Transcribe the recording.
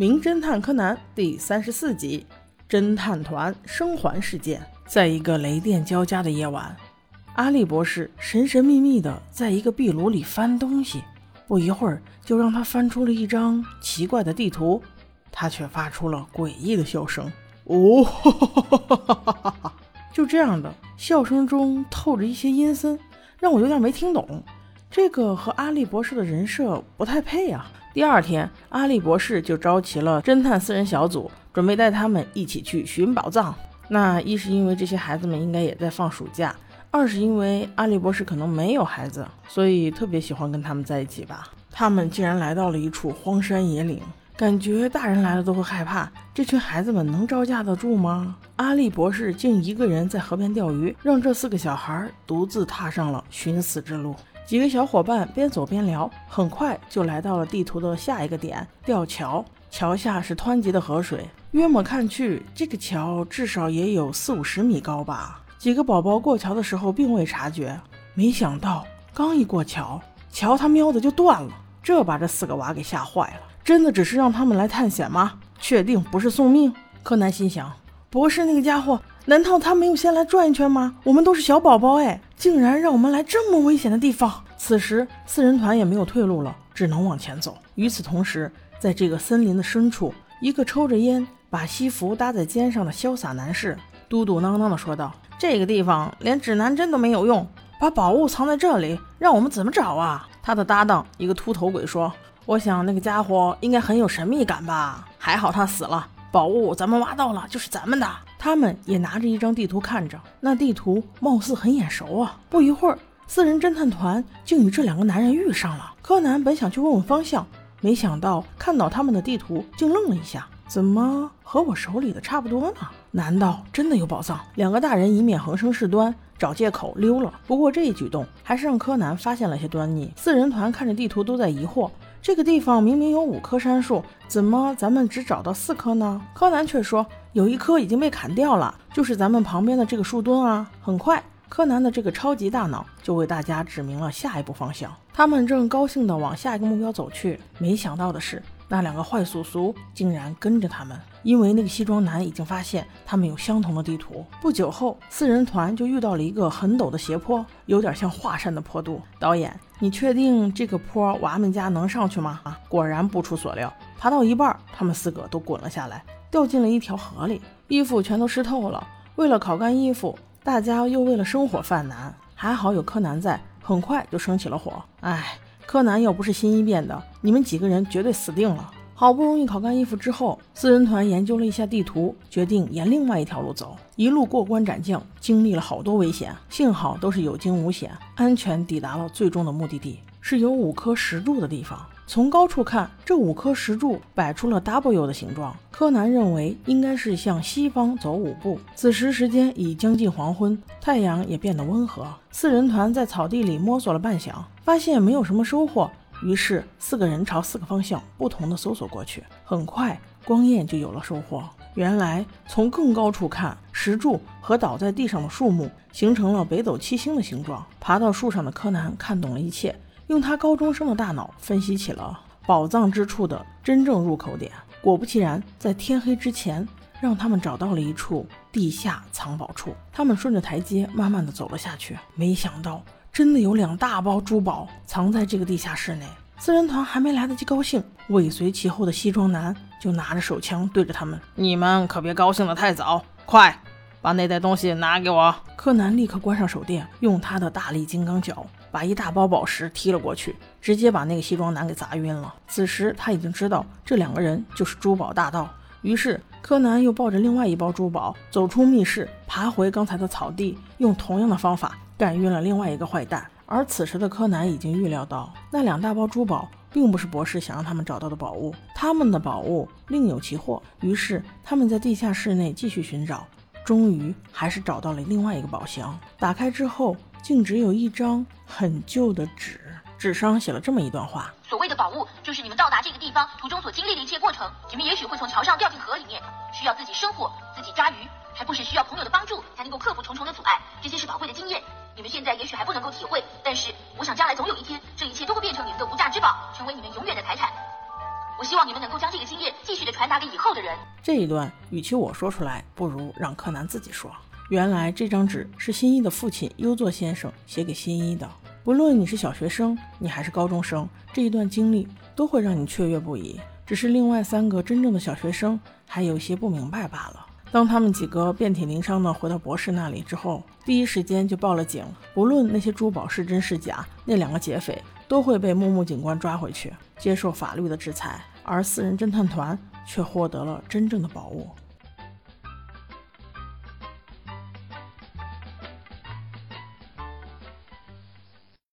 名侦探柯南第三十四集：侦探团生还事件。在一个雷电交加的夜晚，阿笠博士神神秘秘的在一个壁炉里翻东西，不一会儿就让他翻出了一张奇怪的地图，他却发出了诡异的笑声。哦，就这样的笑声中透着一些阴森，让我有点没听懂。这个和阿笠博士的人设不太配啊。第二天，阿笠博士就召集了侦探四人小组，准备带他们一起去寻宝藏。那一是因为这些孩子们应该也在放暑假，二是因为阿笠博士可能没有孩子，所以特别喜欢跟他们在一起吧。他们竟然来到了一处荒山野岭。感觉大人来了都会害怕，这群孩子们能招架得住吗？阿笠博士竟一个人在河边钓鱼，让这四个小孩独自踏上了寻死之路。几个小伙伴边走边聊，很快就来到了地图的下一个点——吊桥。桥下是湍急的河水，约莫看去，这个桥至少也有四五十米高吧。几个宝宝过桥的时候并未察觉，没想到刚一过桥，桥他喵的就断了，这把这四个娃给吓坏了。真的只是让他们来探险吗？确定不是送命？柯南心想，博士那个家伙，难道他没有先来转一圈吗？我们都是小宝宝哎，竟然让我们来这么危险的地方。此时四人团也没有退路了，只能往前走。与此同时，在这个森林的深处，一个抽着烟、把西服搭在肩上的潇洒男士嘟嘟囔囔地说道：“这个地方连指南针都没有用，把宝物藏在这里，让我们怎么找啊？”他的搭档一个秃头鬼说。我想那个家伙应该很有神秘感吧？还好他死了，宝物咱们挖到了，就是咱们的。他们也拿着一张地图看着，那地图貌似很眼熟啊。不一会儿，四人侦探团竟与这两个男人遇上了。柯南本想去问问方向，没想到看到他们的地图，竟愣了一下。怎么和我手里的差不多呢？难道真的有宝藏？两个大人以免横生事端。找借口溜了。不过这一举动还是让柯南发现了些端倪。四人团看着地图都在疑惑：这个地方明明有五棵杉树，怎么咱们只找到四棵呢？柯南却说有一棵已经被砍掉了，就是咱们旁边的这个树墩啊。很快，柯南的这个超级大脑就为大家指明了下一步方向。他们正高兴地往下一个目标走去，没想到的是。那两个坏叔叔竟然跟着他们，因为那个西装男已经发现他们有相同的地图。不久后，四人团就遇到了一个很陡的斜坡，有点像华山的坡度。导演，你确定这个坡娃们家能上去吗？啊，果然不出所料，爬到一半，他们四个都滚了下来，掉进了一条河里，衣服全都湿透了。为了烤干衣服，大家又为了生火犯难。还好有柯南在，很快就生起了火。唉。柯南要不是新一变的，你们几个人绝对死定了。好不容易烤干衣服之后，四人团研究了一下地图，决定沿另外一条路走。一路过关斩将，经历了好多危险，幸好都是有惊无险，安全抵达了最终的目的地，是有五颗石柱的地方。从高处看，这五颗石柱摆出了 W 的形状。柯南认为应该是向西方走五步。此时时间已将近黄昏，太阳也变得温和。四人团在草地里摸索了半晌，发现没有什么收获，于是四个人朝四个方向不同的搜索过去。很快，光彦就有了收获。原来从更高处看，石柱和倒在地上的树木形成了北斗七星的形状。爬到树上的柯南看懂了一切。用他高中生的大脑分析起了宝藏之处的真正入口点，果不其然，在天黑之前，让他们找到了一处地下藏宝处。他们顺着台阶慢慢的走了下去，没想到真的有两大包珠宝藏在这个地下室内。四人团还没来得及高兴，尾随其后的西装男就拿着手枪对着他们：“你们可别高兴得太早，快把那袋东西拿给我！”柯南立刻关上手电，用他的大力金刚脚。把一大包宝石踢了过去，直接把那个西装男给砸晕了。此时他已经知道这两个人就是珠宝大盗，于是柯南又抱着另外一包珠宝走出密室，爬回刚才的草地，用同样的方法干晕了另外一个坏蛋。而此时的柯南已经预料到，那两大包珠宝并不是博士想让他们找到的宝物，他们的宝物另有其货。于是他们在地下室内继续寻找，终于还是找到了另外一个宝箱。打开之后。竟只有一张很旧的纸，纸上写了这么一段话：所谓的宝物，就是你们到达这个地方途中所经历的一切过程。你们也许会从桥上掉进河里面，需要自己生火、自己抓鱼，还不时需要朋友的帮助才能够克服重重的阻碍。这些是宝贵的经验，你们现在也许还不能够体会，但是我想将来总有一天，这一切都会变成你们的无价之宝，成为你们永远的财产。我希望你们能够将这个经验继续的传达给以后的人。这一段与其我说出来，不如让柯南自己说。原来这张纸是新一的父亲优作先生写给新一的。不论你是小学生，你还是高中生，这一段经历都会让你雀跃不已。只是另外三个真正的小学生还有些不明白罢了。当他们几个遍体鳞伤的回到博士那里之后，第一时间就报了警。不论那些珠宝是真是假，那两个劫匪都会被木木警官抓回去，接受法律的制裁。而四人侦探团却获得了真正的宝物。